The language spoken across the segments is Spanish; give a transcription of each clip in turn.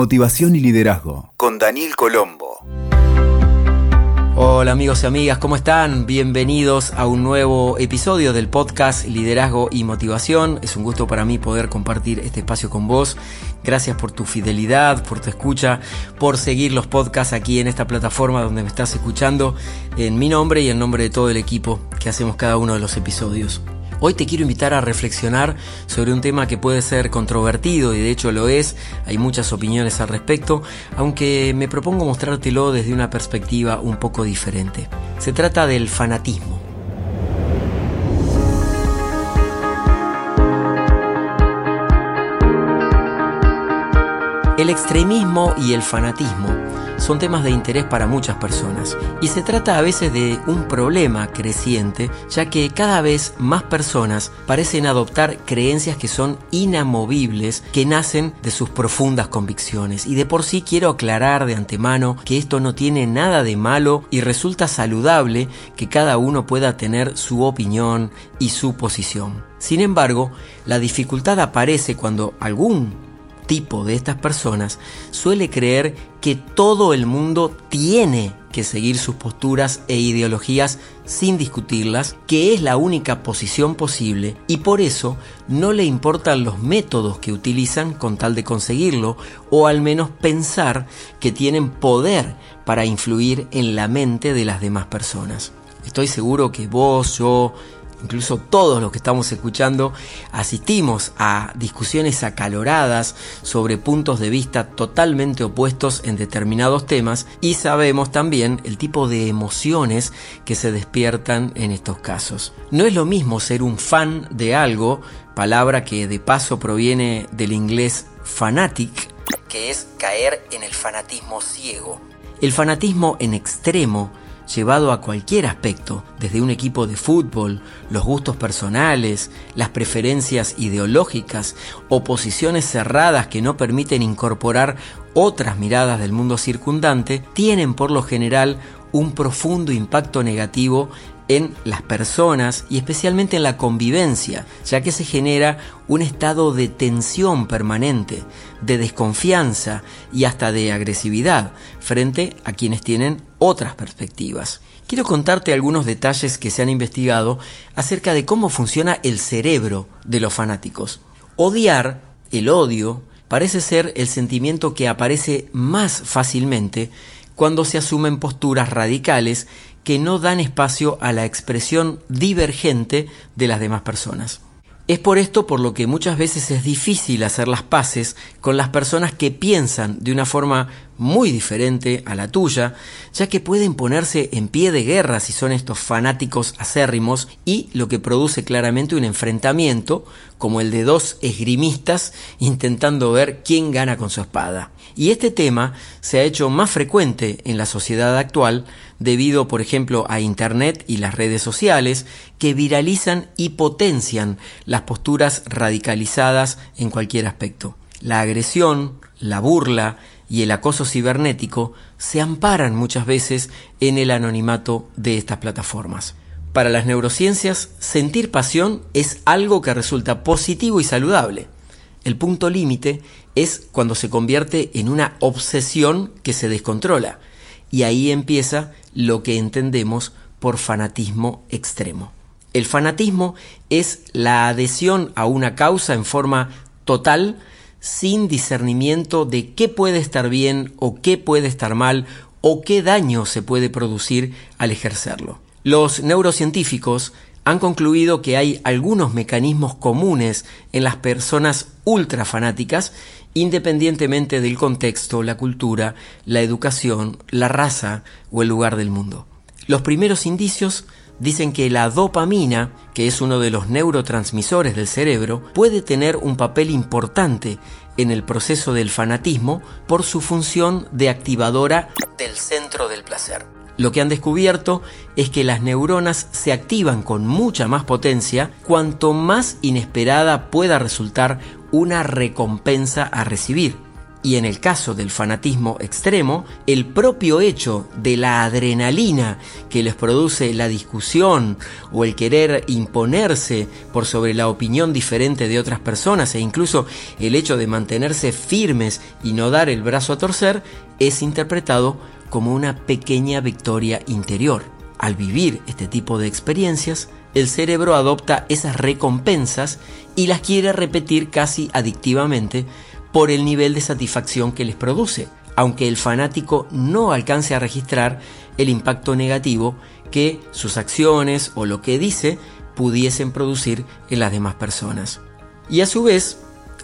Motivación y liderazgo con Daniel Colombo. Hola amigos y amigas, ¿cómo están? Bienvenidos a un nuevo episodio del podcast Liderazgo y Motivación. Es un gusto para mí poder compartir este espacio con vos. Gracias por tu fidelidad, por tu escucha, por seguir los podcasts aquí en esta plataforma donde me estás escuchando en mi nombre y en nombre de todo el equipo que hacemos cada uno de los episodios. Hoy te quiero invitar a reflexionar sobre un tema que puede ser controvertido y de hecho lo es, hay muchas opiniones al respecto, aunque me propongo mostrártelo desde una perspectiva un poco diferente. Se trata del fanatismo. El extremismo y el fanatismo son temas de interés para muchas personas y se trata a veces de un problema creciente ya que cada vez más personas parecen adoptar creencias que son inamovibles que nacen de sus profundas convicciones y de por sí quiero aclarar de antemano que esto no tiene nada de malo y resulta saludable que cada uno pueda tener su opinión y su posición. Sin embargo, la dificultad aparece cuando algún tipo de estas personas suele creer que todo el mundo tiene que seguir sus posturas e ideologías sin discutirlas, que es la única posición posible y por eso no le importan los métodos que utilizan con tal de conseguirlo o al menos pensar que tienen poder para influir en la mente de las demás personas. Estoy seguro que vos, yo, incluso todos los que estamos escuchando, asistimos a discusiones acaloradas sobre puntos de vista totalmente opuestos en determinados temas y sabemos también el tipo de emociones que se despiertan en estos casos. No es lo mismo ser un fan de algo, palabra que de paso proviene del inglés fanatic, que es caer en el fanatismo ciego. El fanatismo en extremo llevado a cualquier aspecto, desde un equipo de fútbol, los gustos personales, las preferencias ideológicas o posiciones cerradas que no permiten incorporar otras miradas del mundo circundante, tienen por lo general un profundo impacto negativo en las personas y especialmente en la convivencia, ya que se genera un estado de tensión permanente, de desconfianza y hasta de agresividad frente a quienes tienen otras perspectivas. Quiero contarte algunos detalles que se han investigado acerca de cómo funciona el cerebro de los fanáticos. Odiar, el odio, parece ser el sentimiento que aparece más fácilmente cuando se asumen posturas radicales que no dan espacio a la expresión divergente de las demás personas. Es por esto por lo que muchas veces es difícil hacer las paces con las personas que piensan de una forma muy diferente a la tuya, ya que pueden ponerse en pie de guerra si son estos fanáticos acérrimos y lo que produce claramente un enfrentamiento como el de dos esgrimistas intentando ver quién gana con su espada. Y este tema se ha hecho más frecuente en la sociedad actual debido, por ejemplo, a Internet y las redes sociales que viralizan y potencian las posturas radicalizadas en cualquier aspecto. La agresión, la burla y el acoso cibernético se amparan muchas veces en el anonimato de estas plataformas. Para las neurociencias, sentir pasión es algo que resulta positivo y saludable. El punto límite es cuando se convierte en una obsesión que se descontrola. Y ahí empieza lo que entendemos por fanatismo extremo. El fanatismo es la adhesión a una causa en forma total, sin discernimiento de qué puede estar bien o qué puede estar mal o qué daño se puede producir al ejercerlo. Los neurocientíficos han concluido que hay algunos mecanismos comunes en las personas ultrafanáticas, independientemente del contexto, la cultura, la educación, la raza o el lugar del mundo. Los primeros indicios dicen que la dopamina, que es uno de los neurotransmisores del cerebro, puede tener un papel importante en el proceso del fanatismo por su función de activadora del centro del placer. Lo que han descubierto es que las neuronas se activan con mucha más potencia cuanto más inesperada pueda resultar una recompensa a recibir. Y en el caso del fanatismo extremo, el propio hecho de la adrenalina que les produce la discusión o el querer imponerse por sobre la opinión diferente de otras personas e incluso el hecho de mantenerse firmes y no dar el brazo a torcer es interpretado como una pequeña victoria interior. Al vivir este tipo de experiencias, el cerebro adopta esas recompensas y las quiere repetir casi adictivamente por el nivel de satisfacción que les produce, aunque el fanático no alcance a registrar el impacto negativo que sus acciones o lo que dice pudiesen producir en las demás personas. Y a su vez,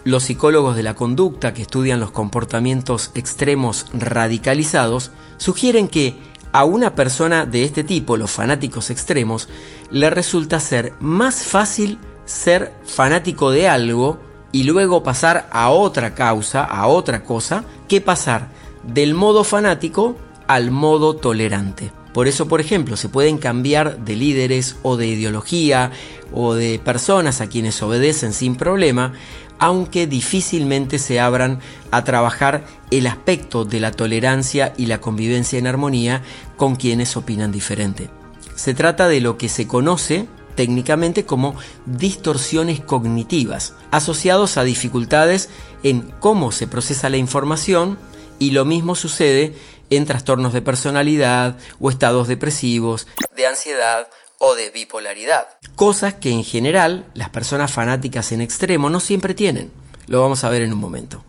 los psicólogos de la conducta que estudian los comportamientos extremos radicalizados sugieren que a una persona de este tipo, los fanáticos extremos, le resulta ser más fácil ser fanático de algo y luego pasar a otra causa, a otra cosa, que pasar del modo fanático al modo tolerante. Por eso, por ejemplo, se pueden cambiar de líderes o de ideología o de personas a quienes obedecen sin problema, aunque difícilmente se abran a trabajar el aspecto de la tolerancia y la convivencia en armonía con quienes opinan diferente. Se trata de lo que se conoce técnicamente como distorsiones cognitivas, asociados a dificultades en cómo se procesa la información y lo mismo sucede en trastornos de personalidad o estados depresivos, de ansiedad o de bipolaridad. Cosas que en general las personas fanáticas en extremo no siempre tienen. Lo vamos a ver en un momento.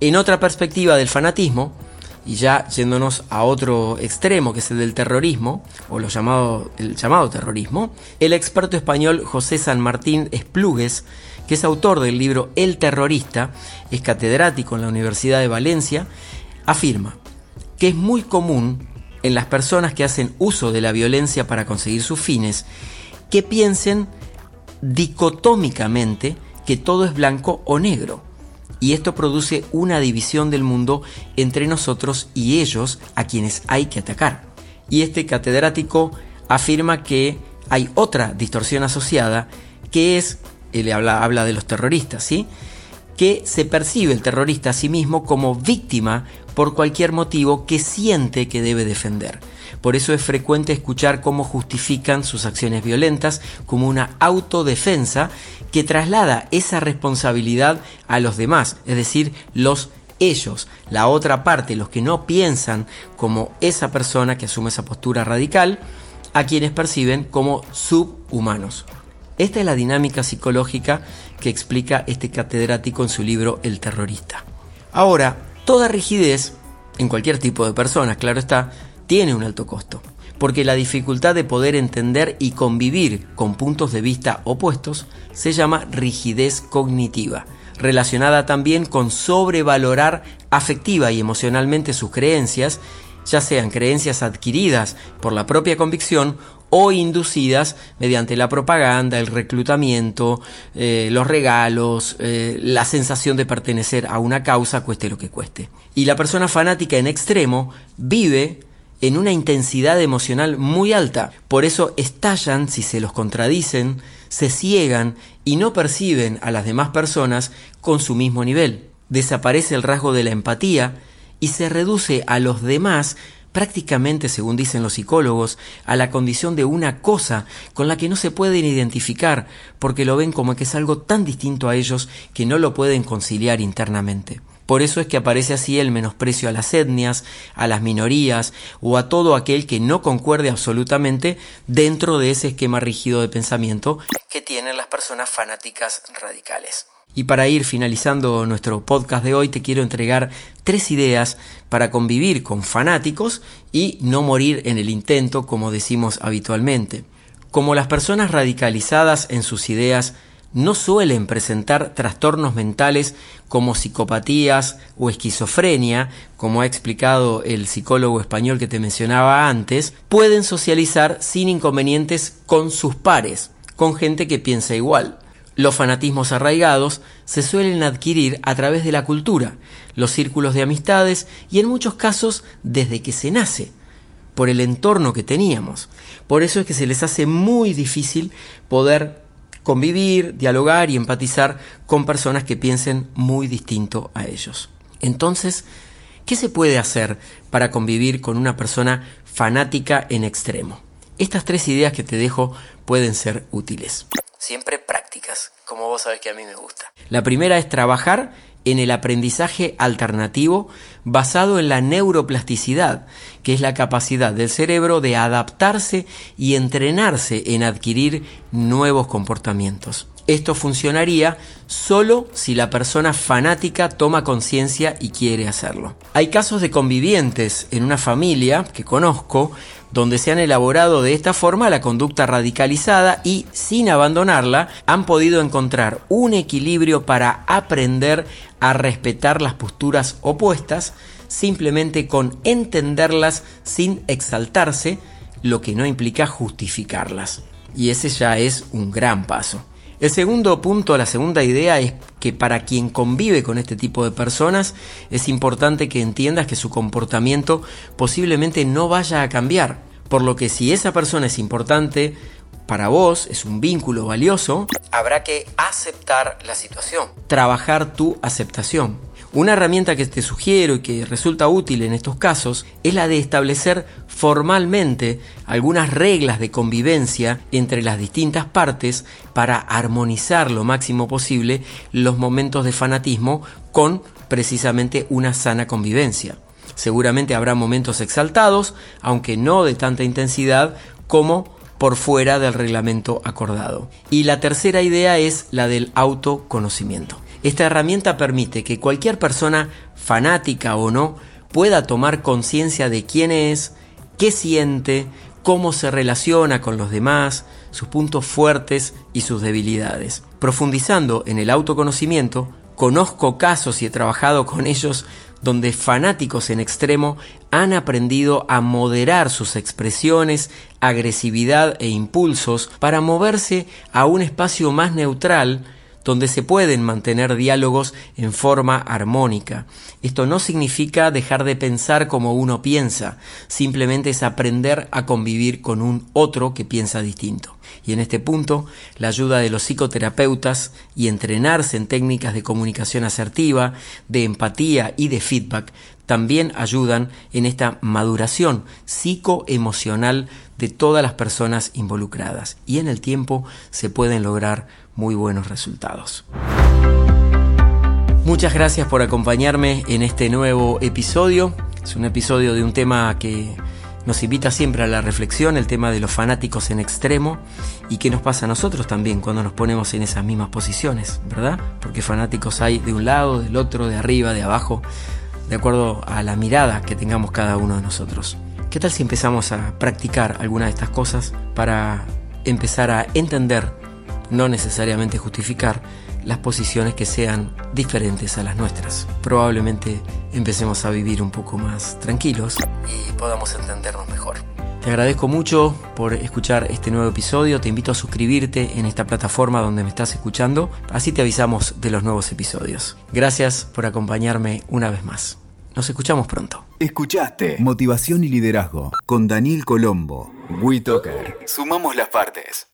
En otra perspectiva del fanatismo, y ya yéndonos a otro extremo, que es el del terrorismo, o lo llamado, el llamado terrorismo, el experto español José San Martín Esplugues, que es autor del libro El terrorista, es catedrático en la Universidad de Valencia, afirma que es muy común en las personas que hacen uso de la violencia para conseguir sus fines, que piensen dicotómicamente que todo es blanco o negro y esto produce una división del mundo entre nosotros y ellos a quienes hay que atacar. Y este catedrático afirma que hay otra distorsión asociada que es, él habla, habla de los terroristas, ¿sí? Que se percibe el terrorista a sí mismo como víctima por cualquier motivo que siente que debe defender. Por eso es frecuente escuchar cómo justifican sus acciones violentas como una autodefensa que traslada esa responsabilidad a los demás, es decir, los ellos, la otra parte, los que no piensan como esa persona que asume esa postura radical, a quienes perciben como subhumanos. Esta es la dinámica psicológica que explica este catedrático en su libro El terrorista. Ahora, toda rigidez, en cualquier tipo de personas, claro está, tiene un alto costo, porque la dificultad de poder entender y convivir con puntos de vista opuestos se llama rigidez cognitiva, relacionada también con sobrevalorar afectiva y emocionalmente sus creencias, ya sean creencias adquiridas por la propia convicción o inducidas mediante la propaganda, el reclutamiento, eh, los regalos, eh, la sensación de pertenecer a una causa, cueste lo que cueste. Y la persona fanática en extremo vive en una intensidad emocional muy alta. Por eso estallan si se los contradicen, se ciegan y no perciben a las demás personas con su mismo nivel. Desaparece el rasgo de la empatía y se reduce a los demás prácticamente, según dicen los psicólogos, a la condición de una cosa con la que no se pueden identificar porque lo ven como que es algo tan distinto a ellos que no lo pueden conciliar internamente. Por eso es que aparece así el menosprecio a las etnias, a las minorías o a todo aquel que no concuerde absolutamente dentro de ese esquema rígido de pensamiento que tienen las personas fanáticas radicales. Y para ir finalizando nuestro podcast de hoy, te quiero entregar tres ideas para convivir con fanáticos y no morir en el intento, como decimos habitualmente. Como las personas radicalizadas en sus ideas no suelen presentar trastornos mentales como psicopatías o esquizofrenia, como ha explicado el psicólogo español que te mencionaba antes, pueden socializar sin inconvenientes con sus pares, con gente que piensa igual. Los fanatismos arraigados se suelen adquirir a través de la cultura, los círculos de amistades y en muchos casos desde que se nace, por el entorno que teníamos. Por eso es que se les hace muy difícil poder convivir, dialogar y empatizar con personas que piensen muy distinto a ellos. Entonces, ¿qué se puede hacer para convivir con una persona fanática en extremo? Estas tres ideas que te dejo pueden ser útiles. Siempre prácticas, como vos sabes que a mí me gusta. La primera es trabajar en el aprendizaje alternativo basado en la neuroplasticidad, que es la capacidad del cerebro de adaptarse y entrenarse en adquirir nuevos comportamientos. Esto funcionaría solo si la persona fanática toma conciencia y quiere hacerlo. Hay casos de convivientes en una familia que conozco donde se han elaborado de esta forma la conducta radicalizada y, sin abandonarla, han podido encontrar un equilibrio para aprender a respetar las posturas opuestas, simplemente con entenderlas sin exaltarse, lo que no implica justificarlas. Y ese ya es un gran paso. El segundo punto, la segunda idea es que para quien convive con este tipo de personas es importante que entiendas que su comportamiento posiblemente no vaya a cambiar. Por lo que si esa persona es importante para vos, es un vínculo valioso, habrá que aceptar la situación, trabajar tu aceptación. Una herramienta que te sugiero y que resulta útil en estos casos es la de establecer formalmente algunas reglas de convivencia entre las distintas partes para armonizar lo máximo posible los momentos de fanatismo con precisamente una sana convivencia. Seguramente habrá momentos exaltados, aunque no de tanta intensidad como por fuera del reglamento acordado. Y la tercera idea es la del autoconocimiento. Esta herramienta permite que cualquier persona, fanática o no, pueda tomar conciencia de quién es, qué siente, cómo se relaciona con los demás, sus puntos fuertes y sus debilidades. Profundizando en el autoconocimiento, conozco casos y he trabajado con ellos donde fanáticos en extremo han aprendido a moderar sus expresiones, agresividad e impulsos para moverse a un espacio más neutral donde se pueden mantener diálogos en forma armónica. Esto no significa dejar de pensar como uno piensa, simplemente es aprender a convivir con un otro que piensa distinto. Y en este punto, la ayuda de los psicoterapeutas y entrenarse en técnicas de comunicación asertiva, de empatía y de feedback también ayudan en esta maduración psicoemocional de todas las personas involucradas y en el tiempo se pueden lograr muy buenos resultados. Muchas gracias por acompañarme en este nuevo episodio. Es un episodio de un tema que nos invita siempre a la reflexión, el tema de los fanáticos en extremo y qué nos pasa a nosotros también cuando nos ponemos en esas mismas posiciones, ¿verdad? Porque fanáticos hay de un lado, del otro, de arriba, de abajo, de acuerdo a la mirada que tengamos cada uno de nosotros. ¿Qué tal si empezamos a practicar alguna de estas cosas para empezar a entender, no necesariamente justificar, las posiciones que sean diferentes a las nuestras? Probablemente empecemos a vivir un poco más tranquilos y podamos entendernos mejor. Te agradezco mucho por escuchar este nuevo episodio. Te invito a suscribirte en esta plataforma donde me estás escuchando. Así te avisamos de los nuevos episodios. Gracias por acompañarme una vez más. Nos escuchamos pronto. Escuchaste Motivación y Liderazgo con Daniel Colombo. WeToker. Sumamos las partes.